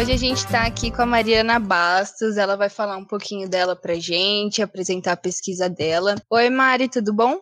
Hoje a gente está aqui com a Mariana Bastos, ela vai falar um pouquinho dela pra gente, apresentar a pesquisa dela. Oi, Mari, tudo bom?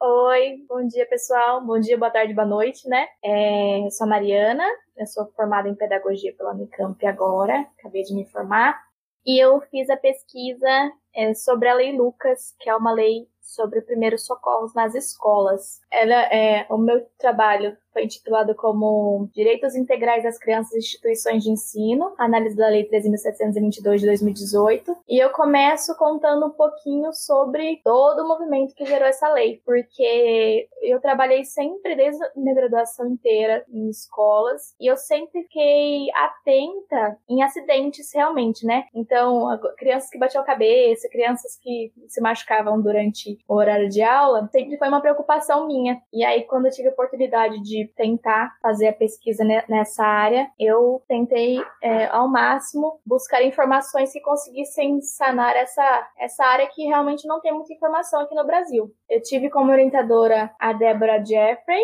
Oi, bom dia pessoal, bom dia, boa tarde, boa noite, né? É, eu sou a Mariana, eu sou formada em pedagogia pela Unicamp agora, acabei de me formar, e eu fiz a pesquisa é, sobre a Lei Lucas, que é uma lei sobre primeiros socorros nas escolas. Ela é o meu trabalho foi intitulado como Direitos Integrais das Crianças e Instituições de Ensino, análise da Lei 13.722 de 2018. E eu começo contando um pouquinho sobre todo o movimento que gerou essa lei, porque eu trabalhei sempre desde a minha graduação inteira em escolas e eu sempre fiquei atenta em acidentes realmente, né? Então, crianças que batiam a cabeça, crianças que se machucavam durante o horário de aula, sempre foi uma preocupação minha. E aí, quando eu tive a oportunidade de tentar fazer a pesquisa nessa área, eu tentei é, ao máximo buscar informações que conseguissem sanar essa, essa área que realmente não tem muita informação aqui no Brasil. Eu tive como orientadora a Débora Jeffrey,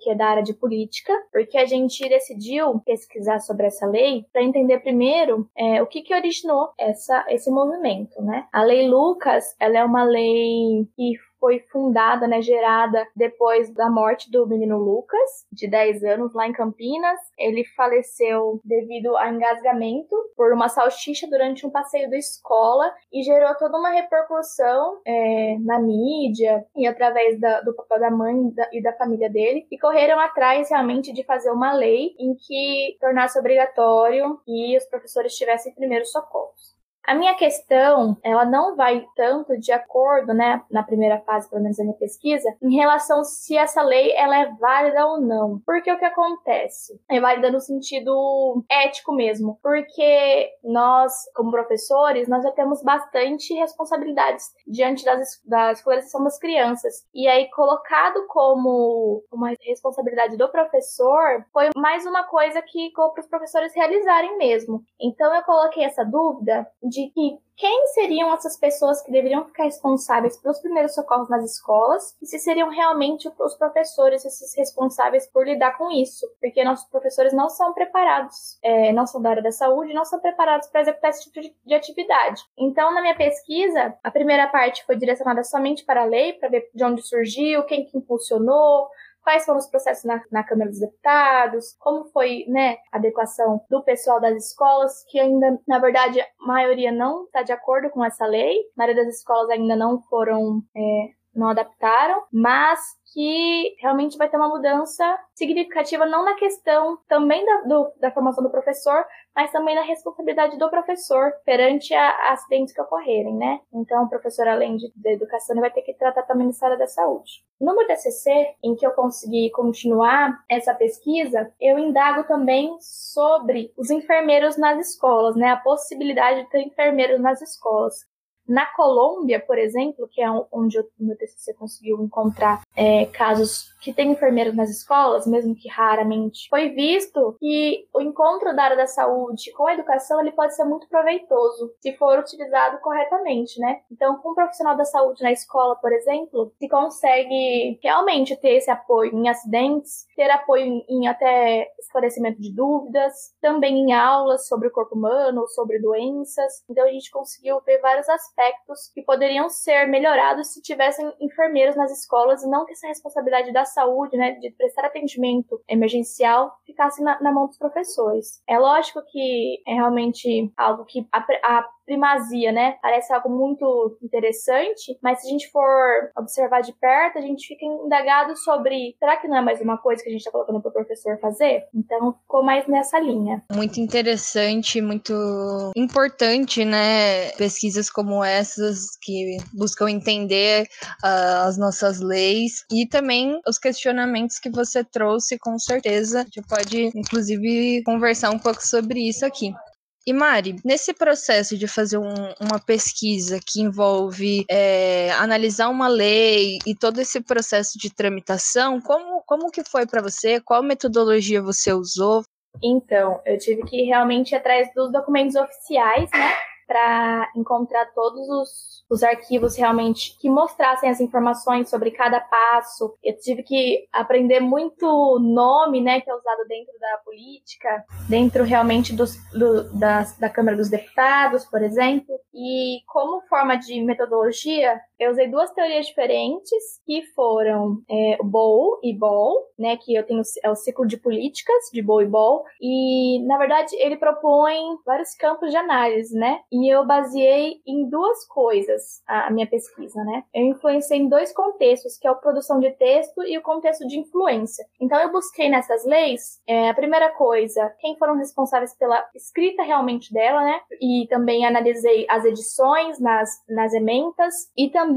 que é da área de política, porque a gente decidiu pesquisar sobre essa lei para entender primeiro é, o que, que originou essa, esse movimento, né? A Lei Lucas, ela é uma lei que foi fundada, né, gerada depois da morte do menino Lucas, de 10 anos, lá em Campinas. Ele faleceu devido a engasgamento por uma salsicha durante um passeio da escola e gerou toda uma repercussão é, na mídia e através da, do papel da mãe da, e da família dele, e correram atrás realmente de fazer uma lei em que tornasse obrigatório que os professores tivessem primeiros socorros. A minha questão, ela não vai tanto de acordo, né, na primeira fase, pelo menos da minha pesquisa, em relação se essa lei ela é válida ou não. Porque o que acontece? É válida no sentido ético mesmo. Porque nós, como professores, nós já temos bastante responsabilidades diante das, da escolarização das crianças. E aí, colocado como uma responsabilidade do professor, foi mais uma coisa que ficou para os professores realizarem mesmo. Então, eu coloquei essa dúvida de de que quem seriam essas pessoas que deveriam ficar responsáveis pelos primeiros socorros nas escolas e se seriam realmente os professores esses responsáveis por lidar com isso, porque nossos professores não são preparados, é, não são da área da saúde, não são preparados para executar esse tipo de, de, atividade. Então, na minha pesquisa, a primeira parte foi direcionada somente para a lei, para ver de onde surgiu, quem que impulsionou, quais foram os processos na, na Câmara dos Deputados, como foi né, a adequação do pessoal das escolas, que ainda, na verdade, a maioria não está de acordo com essa lei, a maioria das escolas ainda não foram é, não adaptaram, mas que realmente vai ter uma mudança significativa, não na questão também da, do, da formação do professor, mas também na responsabilidade do professor perante a, acidentes que ocorrerem, né? Então, o professor, além de, da educação, ele vai ter que tratar também da área da saúde. No meu TCC, em que eu consegui continuar essa pesquisa, eu indago também sobre os enfermeiros nas escolas, né? A possibilidade de ter enfermeiros nas escolas. Na Colômbia, por exemplo, que é onde o meu TCC conseguiu encontrar é, casos que tem enfermeiros nas escolas, mesmo que raramente, foi visto que o encontro da área da saúde com a educação ele pode ser muito proveitoso se for utilizado corretamente, né? Então, com um profissional da saúde na escola, por exemplo, se consegue realmente ter esse apoio em acidentes, ter apoio em, até esclarecimento de dúvidas, também em aulas sobre o corpo humano, sobre doenças. Então, a gente conseguiu ver vários aspectos que poderiam ser melhorados se tivessem enfermeiros nas escolas e não que essa responsabilidade da saúde, né, de prestar atendimento emergencial, ficasse na, na mão dos professores. É lógico que é realmente algo que a, a primazia, né? Parece algo muito interessante, mas se a gente for observar de perto, a gente fica indagado sobre será que não é mais uma coisa que a gente está colocando para o professor fazer? Então ficou mais nessa linha. Muito interessante, muito importante, né? Pesquisas como essas que buscam entender uh, as nossas leis e também os questionamentos que você trouxe, com certeza. A gente pode, inclusive, conversar um pouco sobre isso aqui. E Mari, nesse processo de fazer um, uma pesquisa que envolve é, analisar uma lei e todo esse processo de tramitação, como, como que foi para você? Qual metodologia você usou? Então, eu tive que realmente ir atrás dos documentos oficiais, né? Para encontrar todos os, os arquivos realmente que mostrassem as informações sobre cada passo. Eu tive que aprender muito nome, né, que é usado dentro da política, dentro realmente dos, do, da, da Câmara dos Deputados, por exemplo. E como forma de metodologia, eu usei duas teorias diferentes, que foram é, Bowl e Ball, né, que eu tenho é o ciclo de políticas de Bowl e Ball, e na verdade ele propõe vários campos de análise, né? E eu baseei em duas coisas a, a minha pesquisa, né? Eu influenciei em dois contextos, que é a produção de texto e o contexto de influência. Então eu busquei nessas leis, é, a primeira coisa, quem foram responsáveis pela escrita realmente dela, né? E também analisei as edições nas, nas ementas e também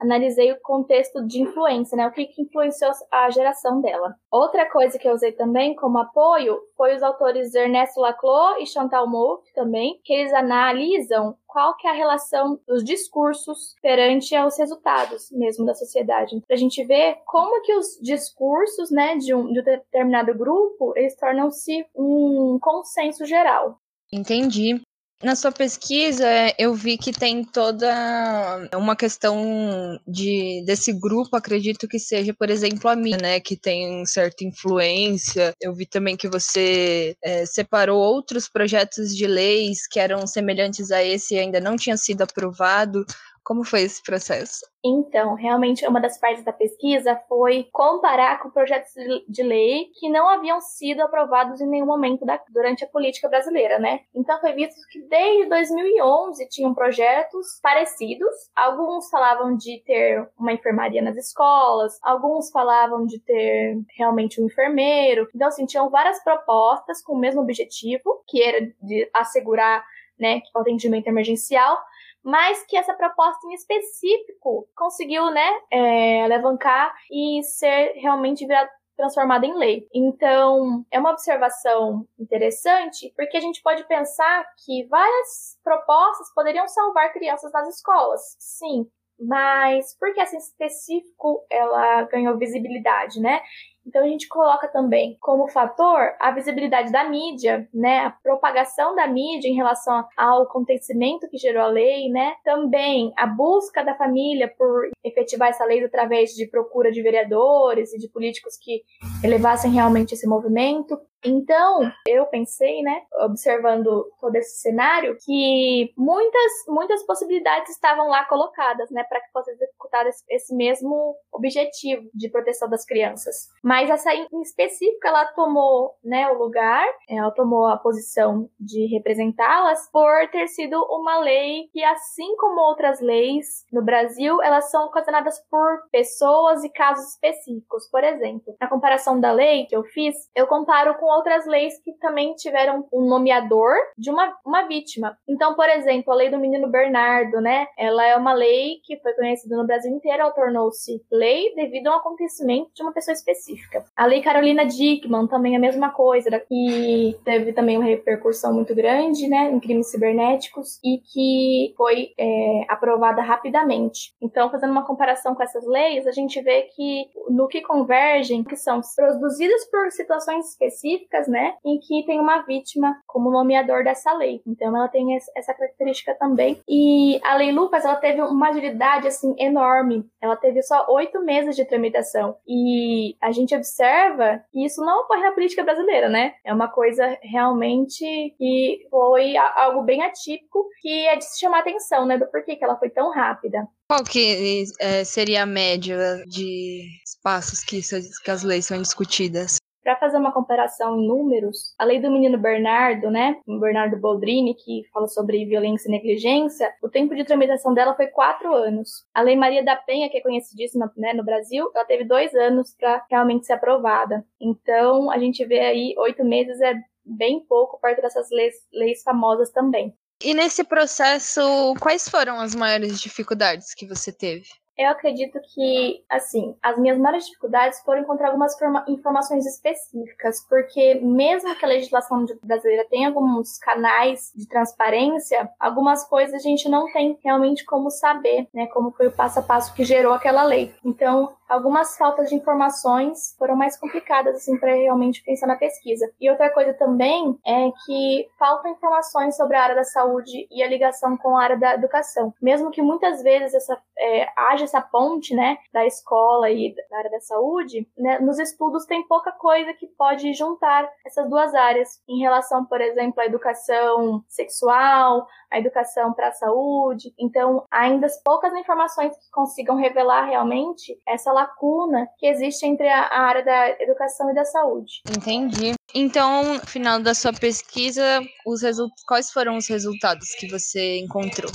analisei o contexto de influência, né? O que, que influenciou a geração dela. Outra coisa que eu usei também como apoio foi os autores Ernesto Laclau e Chantal Mouffe também, que eles analisam qual que é a relação dos discursos perante aos resultados mesmo da sociedade. Para a gente ver como que os discursos né, de, um, de um determinado grupo, eles tornam-se um consenso geral. Entendi. Na sua pesquisa, eu vi que tem toda uma questão de desse grupo, acredito que seja, por exemplo, a minha, né, que tem certa influência. Eu vi também que você é, separou outros projetos de leis que eram semelhantes a esse e ainda não tinha sido aprovado. Como foi esse processo? Então, realmente, uma das partes da pesquisa foi comparar com projetos de lei que não haviam sido aprovados em nenhum momento da, durante a política brasileira, né? Então, foi visto que desde 2011 tinham projetos parecidos. Alguns falavam de ter uma enfermaria nas escolas, alguns falavam de ter realmente um enfermeiro. Então, assim, tinham várias propostas com o mesmo objetivo, que era de assegurar né, o atendimento emergencial, mas que essa proposta em específico conseguiu, né, é, alavancar e ser realmente virado transformada em lei. Então, é uma observação interessante, porque a gente pode pensar que várias propostas poderiam salvar crianças nas escolas. Sim, mas por que essa em específico ela ganhou visibilidade, né? Então a gente coloca também como fator a visibilidade da mídia, né, a propagação da mídia em relação ao acontecimento que gerou a lei, né? Também a busca da família por efetivar essa lei através de procura de vereadores e de políticos que elevassem realmente esse movimento. Então, eu pensei, né, observando todo esse cenário, que muitas, muitas possibilidades estavam lá colocadas, né, para que fosse executado esse mesmo objetivo de proteção das crianças. Mas essa em específico, ela tomou, né, o lugar, ela tomou a posição de representá-las por ter sido uma lei que, assim como outras leis no Brasil, elas são ocasionadas por pessoas e casos específicos. Por exemplo, na comparação da lei que eu fiz, eu comparo com outras leis que também tiveram um nomeador de uma, uma vítima. Então, por exemplo, a lei do menino Bernardo, né? Ela é uma lei que foi conhecida no Brasil inteiro, tornou-se lei devido a um acontecimento de uma pessoa específica. A lei Carolina Dickman também é a mesma coisa, que teve também uma repercussão muito grande, né, em crimes cibernéticos e que foi é, aprovada rapidamente. Então, fazendo uma comparação com essas leis, a gente vê que no que convergem, que são produzidas por situações específicas específicas, né, em que tem uma vítima como nomeador dessa lei. Então ela tem essa característica também. E a lei Lucas, ela teve uma agilidade assim enorme. Ela teve só oito meses de tramitação. E a gente observa que isso não ocorre na política brasileira, né? É uma coisa realmente que foi algo bem atípico que é de se chamar atenção, né, do porquê que ela foi tão rápida. Qual que é, seria a média de espaços que, que as leis são discutidas? Para fazer uma comparação em números, a lei do menino Bernardo, né, Bernardo Boldrini, que fala sobre violência e negligência, o tempo de tramitação dela foi quatro anos. A lei Maria da Penha, que é conhecidíssima né, no Brasil, ela teve dois anos para realmente ser aprovada. Então, a gente vê aí oito meses é bem pouco perto dessas leis, leis famosas também. E nesse processo, quais foram as maiores dificuldades que você teve? Eu acredito que, assim, as minhas maiores dificuldades foram encontrar algumas informações específicas, porque mesmo que a legislação brasileira tenha alguns canais de transparência, algumas coisas a gente não tem realmente como saber, né, como foi o passo a passo que gerou aquela lei. Então, algumas faltas de informações foram mais complicadas assim para realmente pensar na pesquisa. E outra coisa também é que faltam informações sobre a área da saúde e a ligação com a área da educação. Mesmo que muitas vezes essa, é, haja essa ponte, né, da escola e da área da saúde, né, nos estudos tem pouca coisa que pode juntar essas duas áreas em relação, por exemplo, à educação sexual, à educação para a saúde. Então, ainda poucas informações que consigam revelar realmente essa lacuna que existe entre a, a área da educação e da saúde. Entendi. Então, no final da sua pesquisa, os quais foram os resultados que você encontrou?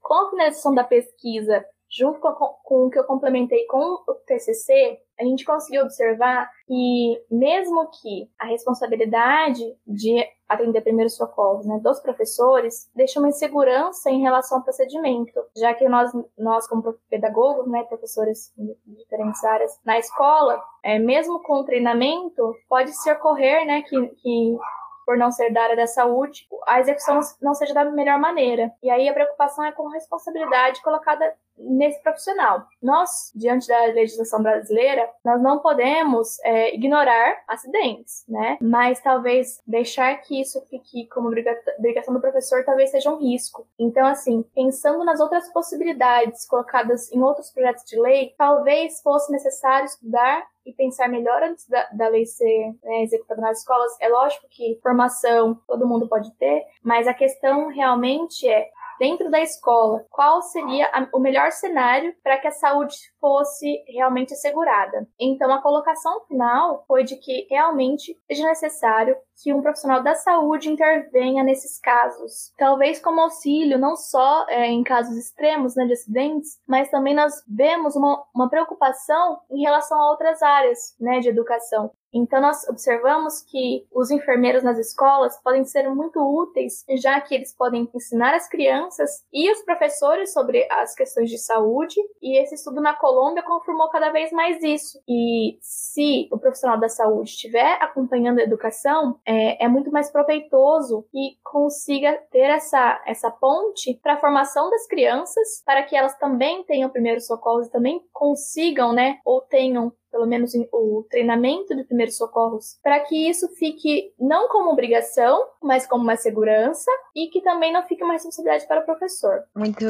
Com a finalização da pesquisa, junto com, com o que eu complementei com o TCC, a gente conseguiu observar que, mesmo que a responsabilidade de atender primeiros socorros né, dos professores deixa uma insegurança em relação ao procedimento, já que nós, nós como pedagogos, né, professores de diferentes áreas na escola, é, mesmo com treinamento, pode-se ocorrer né, que, que por não ser da área da saúde, a execução não seja da melhor maneira. E aí a preocupação é com a responsabilidade colocada nesse profissional. Nós, diante da legislação brasileira, nós não podemos é, ignorar acidentes, né? Mas talvez deixar que isso fique como obrigação do professor talvez seja um risco. Então, assim, pensando nas outras possibilidades colocadas em outros projetos de lei, talvez fosse necessário estudar e pensar melhor antes da, da lei ser né, executada nas escolas. É lógico que formação todo mundo pode ter, mas a questão realmente é dentro da escola, qual seria a, o melhor cenário para que a saúde fosse realmente assegurada. Então, a colocação final foi de que realmente seja necessário que um profissional da saúde intervenha nesses casos. Talvez como auxílio, não só é, em casos extremos né, de acidentes, mas também nós vemos uma, uma preocupação em relação a outras áreas né, de educação. Então, nós observamos que os enfermeiros nas escolas podem ser muito úteis, já que eles podem ensinar as crianças e os professores sobre as questões de saúde, e esse estudo na Colômbia confirmou cada vez mais isso. E se o profissional da saúde estiver acompanhando a educação, é, é muito mais proveitoso e consiga ter essa, essa ponte para a formação das crianças, para que elas também tenham primeiros socorros e também consigam, né, ou tenham pelo menos o treinamento de primeiros socorros, para que isso fique não como obrigação, mas como uma segurança e que também não fique uma responsabilidade para o professor. Muito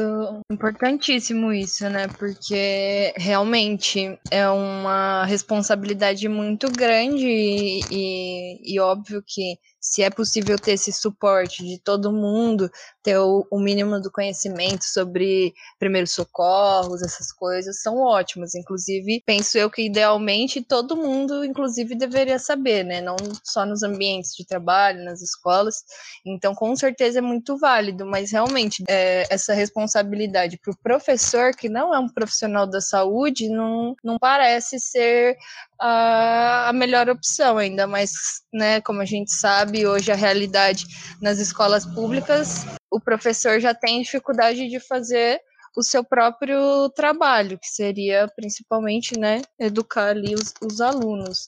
importantíssimo isso, né? Porque realmente é uma responsabilidade muito grande e, e, e óbvio que se é possível ter esse suporte de todo mundo, ter o, o, mínimo do conhecimento sobre primeiros socorros, essas coisas, são ótimas. Inclusive, penso eu que idealmente todo mundo, inclusive, deveria saber, né? Não só nos ambientes de trabalho, nas escolas. Então, com certeza é muito válido, mas realmente é, essa responsabilidade para o professor, que não é um profissional da saúde, não, não parece ser a, a melhor opção, ainda mais, né, como a gente sabe, hoje a realidade nas escolas públicas, o professor já tem dificuldade de fazer o seu próprio trabalho, que seria principalmente, né, educar ali os, os alunos.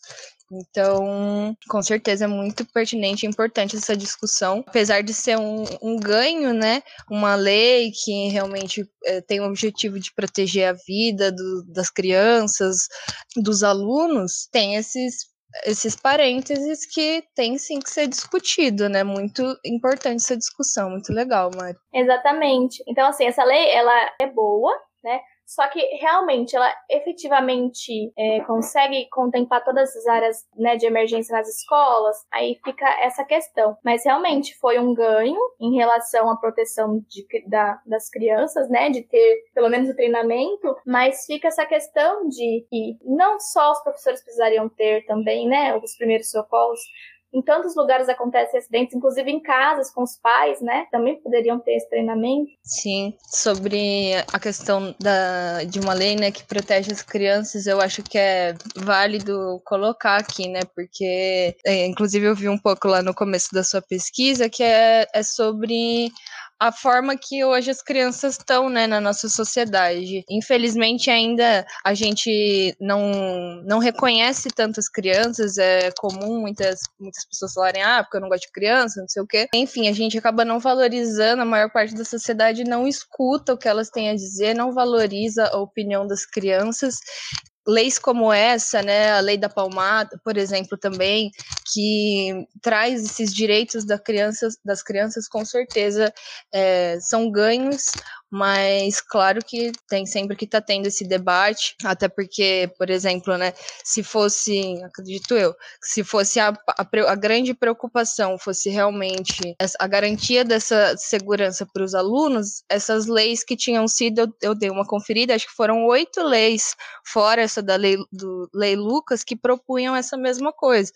Então, com certeza é muito pertinente e importante essa discussão, apesar de ser um, um ganho, né? Uma lei que realmente é, tem o objetivo de proteger a vida do, das crianças, dos alunos, tem esses esses parênteses que tem sim que ser discutido, né? Muito importante essa discussão, muito legal, Mari. Exatamente. Então, assim, essa lei, ela é boa, né? Só que realmente ela efetivamente é, consegue contemplar todas as áreas né, de emergência nas escolas, aí fica essa questão. Mas realmente foi um ganho em relação à proteção de, da, das crianças, né? De ter pelo menos o treinamento, mas fica essa questão de que não só os professores precisariam ter também, né? Os primeiros socorros, em tantos lugares acontecem acidentes, inclusive em casas com os pais, né? Também poderiam ter esse treinamento. Sim, sobre a questão da, de uma lei, né, que protege as crianças, eu acho que é válido colocar aqui, né? Porque, é, inclusive, eu vi um pouco lá no começo da sua pesquisa que é, é sobre a forma que hoje as crianças estão, né, na nossa sociedade. Infelizmente, ainda a gente não, não reconhece tantas crianças, é comum muitas, muitas pessoas falarem, ah, porque eu não gosto de criança, não sei o quê. Enfim, a gente acaba não valorizando, a maior parte da sociedade não escuta o que elas têm a dizer, não valoriza a opinião das crianças. Leis como essa, né, a lei da palmada, por exemplo, também, que traz esses direitos da criança, das crianças, com certeza é, são ganhos mas claro que tem sempre que tá tendo esse debate, até porque, por exemplo, né, se fosse, acredito eu, se fosse a, a, a grande preocupação fosse realmente a garantia dessa segurança para os alunos, essas leis que tinham sido, eu, eu dei uma conferida, acho que foram oito leis, fora essa da lei, do, lei Lucas, que propunham essa mesma coisa.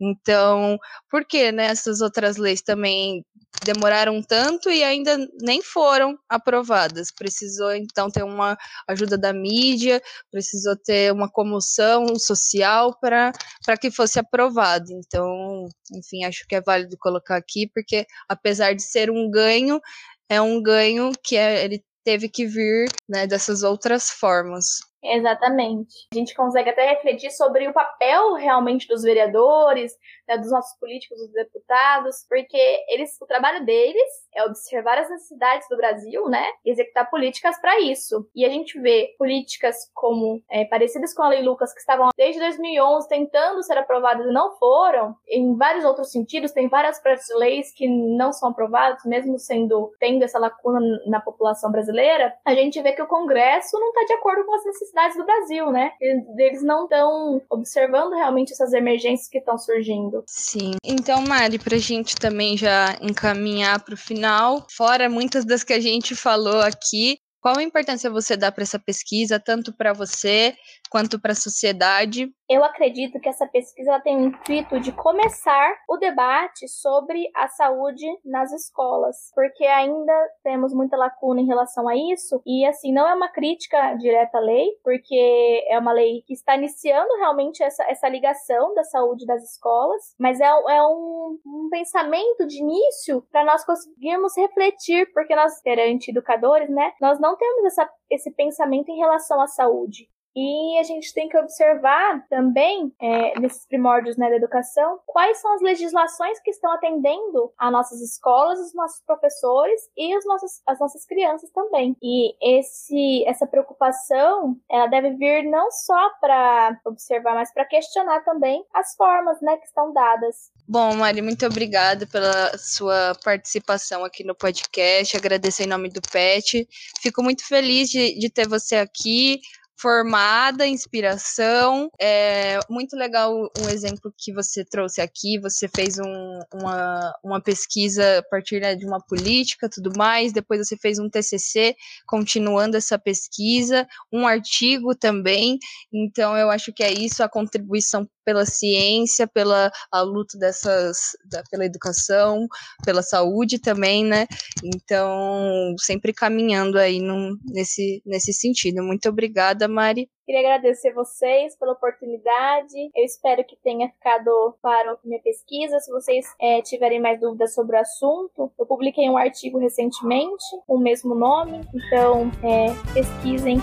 Então, por que né, essas outras leis também demoraram tanto e ainda nem foram aprovadas? Precisou então ter uma ajuda da mídia, precisou ter uma comoção social para que fosse aprovado. Então, enfim, acho que é válido colocar aqui, porque apesar de ser um ganho, é um ganho que é, ele teve que vir né, dessas outras formas. Exatamente. A gente consegue até refletir sobre o papel realmente dos vereadores, né, dos nossos políticos, dos deputados, porque eles, o trabalho deles é observar as necessidades do Brasil, né, e executar políticas para isso. E a gente vê políticas como é, parecidas com a Lei Lucas que estavam desde 2011 tentando ser aprovadas e não foram. Em vários outros sentidos, tem várias leis que não são aprovadas, mesmo sendo tendo essa lacuna na população brasileira. A gente vê que o Congresso não está de acordo com as necessidades cidades do Brasil, né? Eles não estão observando realmente essas emergências que estão surgindo. Sim. Então, Mari, para a gente também já encaminhar para o final, fora muitas das que a gente falou aqui, qual a importância você dá para essa pesquisa, tanto para você quanto para a sociedade? Eu acredito que essa pesquisa tem o intuito de começar o debate sobre a saúde nas escolas, porque ainda temos muita lacuna em relação a isso, e assim, não é uma crítica direta à lei, porque é uma lei que está iniciando realmente essa, essa ligação da saúde das escolas, mas é, é um, um pensamento de início para nós conseguirmos refletir, porque nós, perante educadores, né, nós não temos essa, esse pensamento em relação à saúde. E a gente tem que observar também, é, nesses primórdios né, da educação, quais são as legislações que estão atendendo a nossas escolas, os nossos professores e os nossos, as nossas crianças também. E esse, essa preocupação, ela deve vir não só para observar, mas para questionar também as formas né, que estão dadas. Bom, Mari, muito obrigada pela sua participação aqui no podcast. Agradecer em nome do PET. Fico muito feliz de, de ter você aqui formada, inspiração. É muito legal um exemplo que você trouxe aqui. Você fez um, uma, uma pesquisa a partir né, de uma política, tudo mais. Depois você fez um TCC, continuando essa pesquisa, um artigo também. Então eu acho que é isso a contribuição pela ciência, pela a luta dessas, da, pela educação, pela saúde também, né? Então, sempre caminhando aí num, nesse, nesse sentido. Muito obrigada, Mari. Queria agradecer vocês pela oportunidade. Eu espero que tenha ficado claro a minha pesquisa. Se vocês é, tiverem mais dúvidas sobre o assunto, eu publiquei um artigo recentemente com o mesmo nome. Então, é, pesquisem